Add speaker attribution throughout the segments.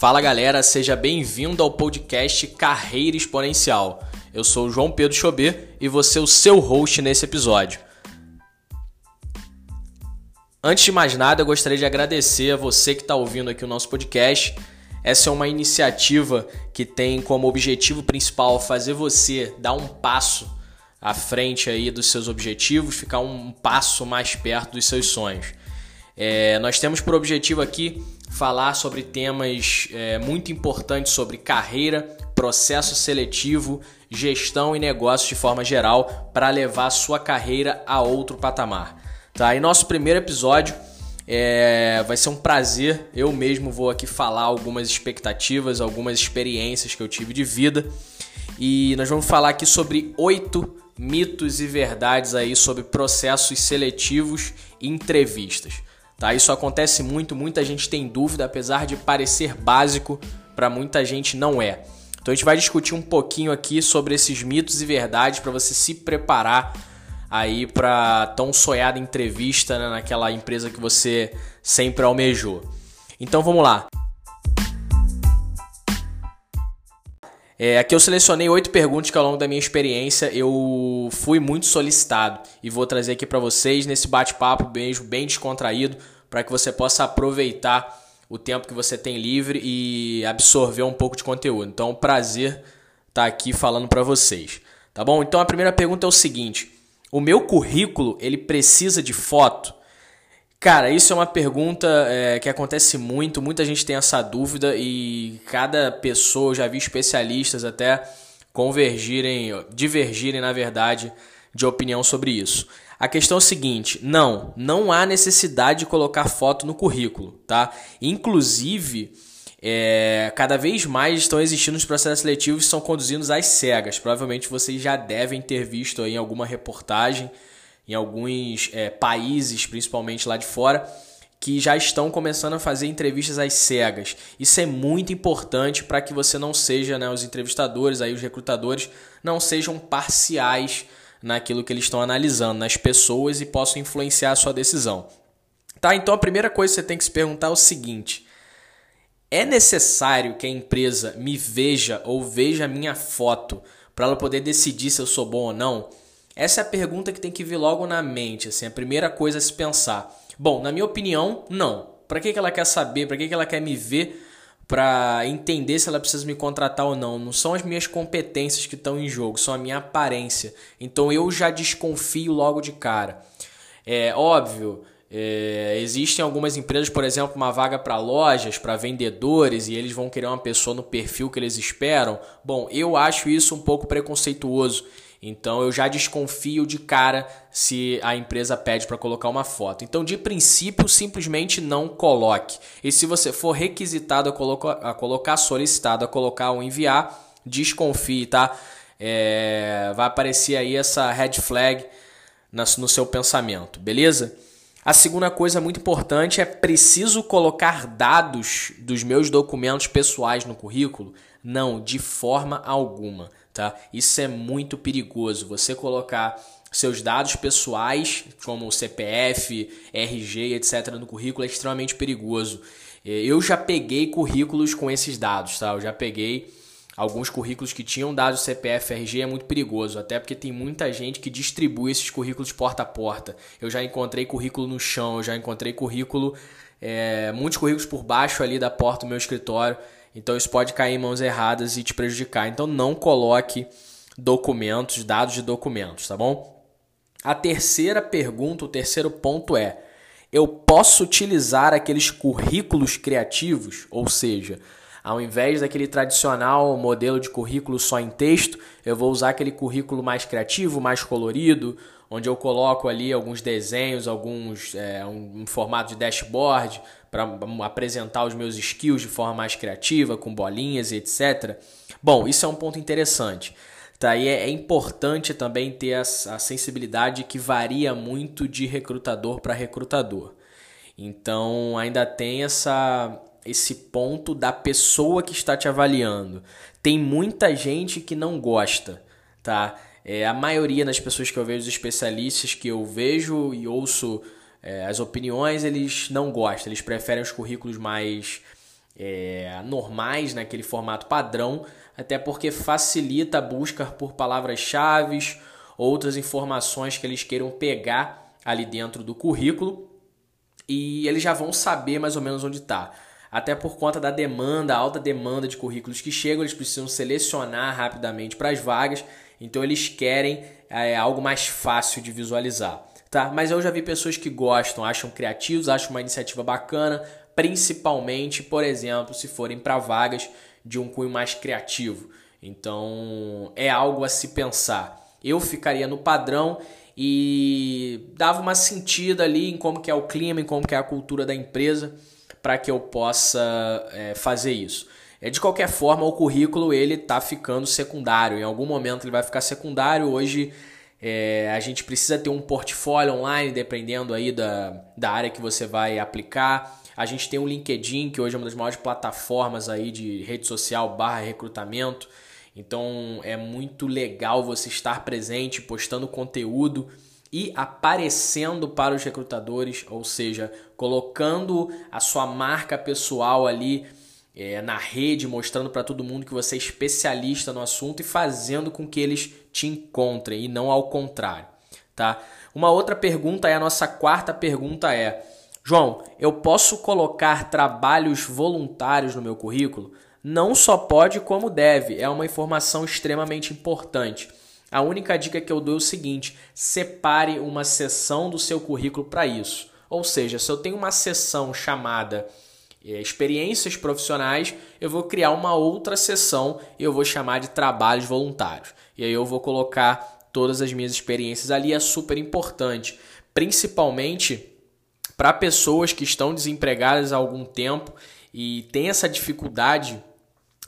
Speaker 1: Fala galera, seja bem-vindo ao podcast Carreira Exponencial. Eu sou o João Pedro Chobê e você é o seu host nesse episódio. Antes de mais nada, eu gostaria de agradecer a você que está ouvindo aqui o nosso podcast. Essa é uma iniciativa que tem como objetivo principal fazer você dar um passo à frente aí dos seus objetivos, ficar um passo mais perto dos seus sonhos. É, nós temos por objetivo aqui falar sobre temas é, muito importantes sobre carreira, processo seletivo, gestão e negócios de forma geral para levar sua carreira a outro patamar. Tá? E nosso primeiro episódio é, vai ser um prazer. Eu mesmo vou aqui falar algumas expectativas, algumas experiências que eu tive de vida. E nós vamos falar aqui sobre oito mitos e verdades aí sobre processos seletivos e entrevistas. Tá? Isso acontece muito, muita gente tem dúvida, apesar de parecer básico, para muita gente não é. Então a gente vai discutir um pouquinho aqui sobre esses mitos e verdades para você se preparar aí para tão sonhada entrevista né, naquela empresa que você sempre almejou. Então vamos lá. É, aqui eu selecionei oito perguntas que ao longo da minha experiência eu fui muito solicitado e vou trazer aqui para vocês nesse bate-papo bem, bem descontraído para que você possa aproveitar o tempo que você tem livre e absorver um pouco de conteúdo. Então, prazer estar tá aqui falando para vocês. Tá bom? Então, a primeira pergunta é o seguinte: o meu currículo ele precisa de foto? Cara, isso é uma pergunta é, que acontece muito, muita gente tem essa dúvida e cada pessoa, eu já vi especialistas até convergirem, divergirem, na verdade, de opinião sobre isso. A questão é o seguinte: não, não há necessidade de colocar foto no currículo, tá? Inclusive, é, cada vez mais estão existindo os processos seletivos que são conduzidos às cegas. Provavelmente vocês já devem ter visto aí em alguma reportagem em alguns é, países, principalmente lá de fora, que já estão começando a fazer entrevistas às cegas. Isso é muito importante para que você não seja, né, os entrevistadores, aí os recrutadores, não sejam parciais naquilo que eles estão analisando, nas pessoas e possam influenciar a sua decisão. Tá? Então a primeira coisa que você tem que se perguntar é o seguinte: é necessário que a empresa me veja ou veja a minha foto para ela poder decidir se eu sou bom ou não? Essa é a pergunta que tem que vir logo na mente, assim, a primeira coisa a se pensar. Bom, na minha opinião, não. Para que, que ela quer saber? Para que, que ela quer me ver? Para entender se ela precisa me contratar ou não. Não são as minhas competências que estão em jogo, são a minha aparência. Então eu já desconfio logo de cara. É óbvio, é, existem algumas empresas, por exemplo, uma vaga para lojas, para vendedores, e eles vão querer uma pessoa no perfil que eles esperam. Bom, eu acho isso um pouco preconceituoso. Então eu já desconfio de cara se a empresa pede para colocar uma foto. Então, de princípio, simplesmente não coloque. E se você for requisitado a colocar, a colocar solicitado a colocar ou enviar, desconfie, tá? É, vai aparecer aí essa red flag no seu pensamento, beleza? A segunda coisa muito importante é preciso colocar dados dos meus documentos pessoais no currículo? Não, de forma alguma tá? Isso é muito perigoso. Você colocar seus dados pessoais, como CPF, RG, etc, no currículo é extremamente perigoso. É, eu já peguei currículos com esses dados, tá? Eu já peguei alguns currículos que tinham dados CPF, RG é muito perigoso, até porque tem muita gente que distribui esses currículos porta a porta. Eu já encontrei currículo no chão, eu já encontrei currículo, é, muitos currículos por baixo ali da porta do meu escritório. Então isso pode cair em mãos erradas e te prejudicar. Então não coloque documentos, dados de documentos, tá bom? A terceira pergunta, o terceiro ponto é: eu posso utilizar aqueles currículos criativos, ou seja, ao invés daquele tradicional modelo de currículo só em texto, eu vou usar aquele currículo mais criativo, mais colorido, onde eu coloco ali alguns desenhos, alguns é, um, um formato de dashboard para apresentar os meus skills de forma mais criativa, com bolinhas e etc. Bom, isso é um ponto interessante. Tá? E é, é importante também ter a, a sensibilidade que varia muito de recrutador para recrutador. Então ainda tem essa esse ponto da pessoa que está te avaliando. Tem muita gente que não gosta, tá? É, a maioria das pessoas que eu vejo, os especialistas que eu vejo e ouço é, as opiniões, eles não gostam, eles preferem os currículos mais é, normais, naquele formato padrão, até porque facilita a busca por palavras-chave, outras informações que eles queiram pegar ali dentro do currículo. E eles já vão saber mais ou menos onde está. Até por conta da demanda, alta demanda de currículos que chegam, eles precisam selecionar rapidamente para as vagas, então eles querem é, algo mais fácil de visualizar. Tá? Mas eu já vi pessoas que gostam, acham criativos, acham uma iniciativa bacana, principalmente, por exemplo, se forem para vagas de um cunho mais criativo. Então é algo a se pensar. Eu ficaria no padrão e dava uma sentida ali em como que é o clima, em como que é a cultura da empresa, para que eu possa é, fazer isso. É, de qualquer forma, o currículo ele está ficando secundário. Em algum momento ele vai ficar secundário. Hoje é, a gente precisa ter um portfólio online, dependendo aí da, da área que você vai aplicar. A gente tem o LinkedIn, que hoje é uma das maiores plataformas aí de rede social barra recrutamento. Então é muito legal você estar presente, postando conteúdo e aparecendo para os recrutadores, ou seja, colocando a sua marca pessoal ali é, na rede, mostrando para todo mundo que você é especialista no assunto e fazendo com que eles te encontrem e não ao contrário, tá? Uma outra pergunta é a nossa quarta pergunta é João, eu posso colocar trabalhos voluntários no meu currículo? Não só pode, como deve. É uma informação extremamente importante. A única dica que eu dou é o seguinte: separe uma seção do seu currículo para isso. Ou seja, se eu tenho uma seção chamada experiências profissionais, eu vou criar uma outra seção e eu vou chamar de trabalhos voluntários. E aí eu vou colocar todas as minhas experiências ali, é super importante, principalmente para pessoas que estão desempregadas há algum tempo e têm essa dificuldade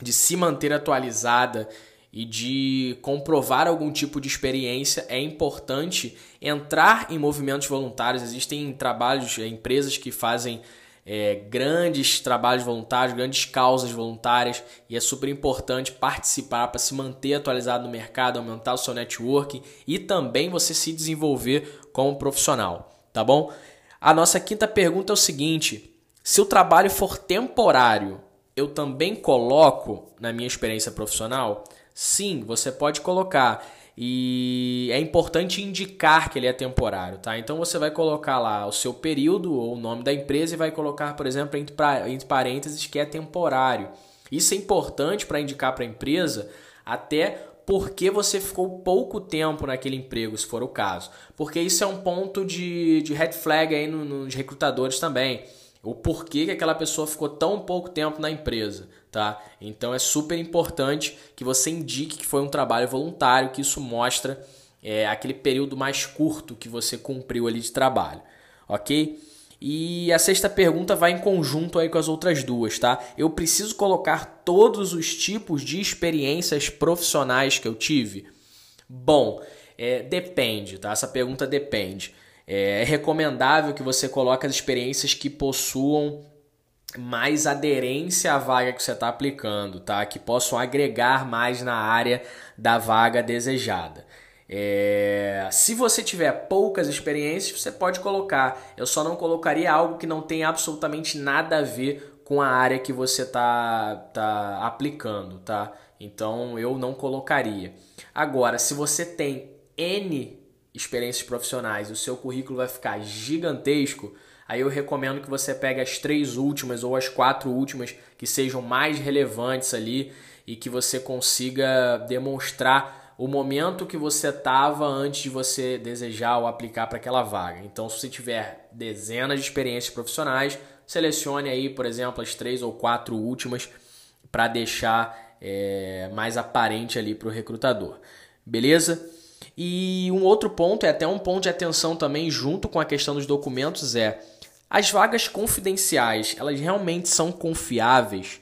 Speaker 1: de se manter atualizada e de comprovar algum tipo de experiência, é importante entrar em movimentos voluntários. Existem trabalhos, é, empresas que fazem é, grandes trabalhos voluntários, grandes causas voluntárias, e é super importante participar para se manter atualizado no mercado, aumentar o seu network e também você se desenvolver como profissional, tá bom? A nossa quinta pergunta é o seguinte: se o trabalho for temporário, eu também coloco na minha experiência profissional? Sim, você pode colocar. E é importante indicar que ele é temporário, tá? Então você vai colocar lá o seu período ou o nome da empresa e vai colocar, por exemplo, entre, entre parênteses que é temporário. Isso é importante para indicar para a empresa até porque você ficou pouco tempo naquele emprego, se for o caso. Porque isso é um ponto de, de red flag aí nos recrutadores também. O porquê que aquela pessoa ficou tão pouco tempo na empresa, tá? Então é super importante que você indique que foi um trabalho voluntário, que isso mostra é, aquele período mais curto que você cumpriu ali de trabalho, ok? E a sexta pergunta vai em conjunto aí com as outras duas, tá? Eu preciso colocar todos os tipos de experiências profissionais que eu tive? Bom, é, depende, tá? Essa pergunta depende. É, é recomendável que você coloque as experiências que possuam mais aderência à vaga que você está aplicando, tá? Que possam agregar mais na área da vaga desejada. É, se você tiver poucas experiências, você pode colocar. Eu só não colocaria algo que não tem absolutamente nada a ver com a área que você está tá aplicando, tá? Então eu não colocaria. Agora, se você tem N experiências profissionais o seu currículo vai ficar gigantesco, aí eu recomendo que você pegue as três últimas ou as quatro últimas que sejam mais relevantes ali e que você consiga demonstrar o momento que você estava antes de você desejar ou aplicar para aquela vaga. Então, se você tiver dezenas de experiências profissionais, selecione aí, por exemplo, as três ou quatro últimas para deixar é, mais aparente ali para o recrutador. Beleza? E um outro ponto, é até um ponto de atenção também, junto com a questão dos documentos, é as vagas confidenciais, elas realmente são confiáveis?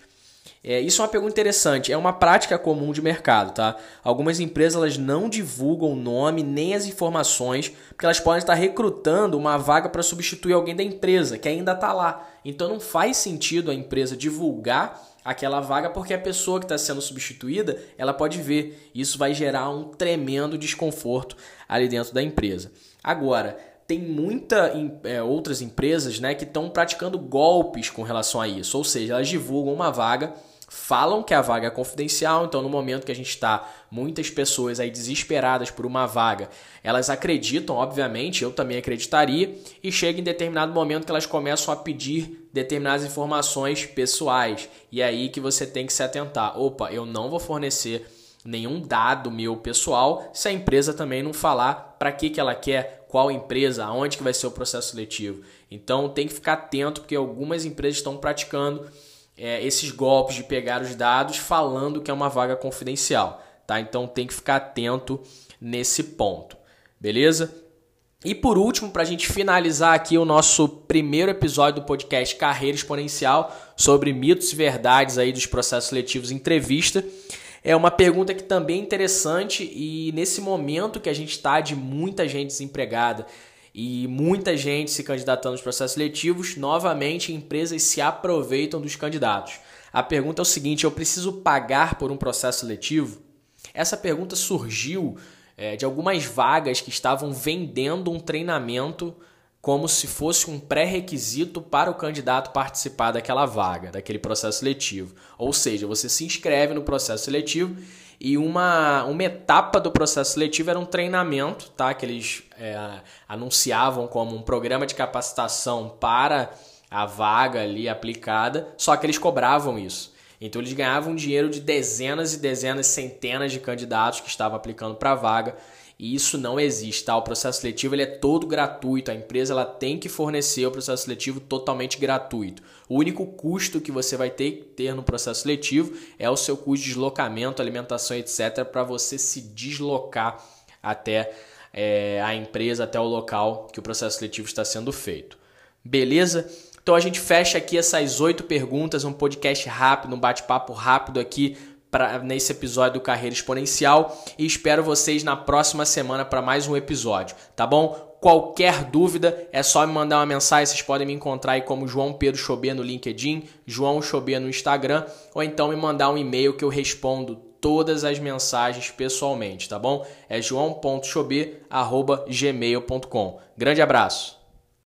Speaker 1: É, isso é uma pergunta interessante. É uma prática comum de mercado, tá? Algumas empresas elas não divulgam o nome nem as informações, porque elas podem estar recrutando uma vaga para substituir alguém da empresa que ainda está lá. Então não faz sentido a empresa divulgar aquela vaga porque a pessoa que está sendo substituída ela pode ver. Isso vai gerar um tremendo desconforto ali dentro da empresa. Agora, tem muitas é, outras empresas né, que estão praticando golpes com relação a isso. Ou seja, elas divulgam uma vaga, falam que a vaga é confidencial, então no momento que a gente está, muitas pessoas aí desesperadas por uma vaga, elas acreditam, obviamente, eu também acreditaria, e chega em determinado momento que elas começam a pedir determinadas informações pessoais. E é aí que você tem que se atentar. Opa, eu não vou fornecer nenhum dado meu pessoal se a empresa também não falar para que, que ela quer, qual empresa, aonde que vai ser o processo seletivo. Então tem que ficar atento porque algumas empresas estão praticando é, esses golpes de pegar os dados falando que é uma vaga confidencial. Tá? Então tem que ficar atento nesse ponto. Beleza? E por último, para a gente finalizar aqui o nosso primeiro episódio do podcast Carreira Exponencial sobre mitos e verdades aí dos processos seletivos entrevista, é uma pergunta que também é interessante e nesse momento que a gente está de muita gente desempregada e muita gente se candidatando aos processos seletivos, novamente empresas se aproveitam dos candidatos. A pergunta é o seguinte: eu preciso pagar por um processo seletivo? Essa pergunta surgiu é, de algumas vagas que estavam vendendo um treinamento como se fosse um pré-requisito para o candidato participar daquela vaga, daquele processo seletivo. Ou seja, você se inscreve no processo seletivo e uma, uma etapa do processo seletivo era um treinamento, tá? Que eles é, anunciavam como um programa de capacitação para a vaga ali aplicada, só que eles cobravam isso. Então eles ganhavam dinheiro de dezenas e dezenas, centenas de candidatos que estavam aplicando para a vaga e isso não existe, tá? O processo seletivo ele é todo gratuito, a empresa ela tem que fornecer o processo seletivo totalmente gratuito. O único custo que você vai ter que ter no processo seletivo é o seu custo de deslocamento, alimentação, etc, para você se deslocar até é, a empresa, até o local que o processo seletivo está sendo feito. Beleza? Então a gente fecha aqui essas oito perguntas, um podcast rápido, um bate-papo rápido aqui pra, nesse episódio do Carreira Exponencial e espero vocês na próxima semana para mais um episódio, tá bom? Qualquer dúvida é só me mandar uma mensagem. Vocês podem me encontrar aí como João Pedro Chobê no LinkedIn, João Chobê no Instagram, ou então me mandar um e-mail que eu respondo todas as mensagens pessoalmente, tá bom? É joão.chobê.gmail.com. Grande abraço!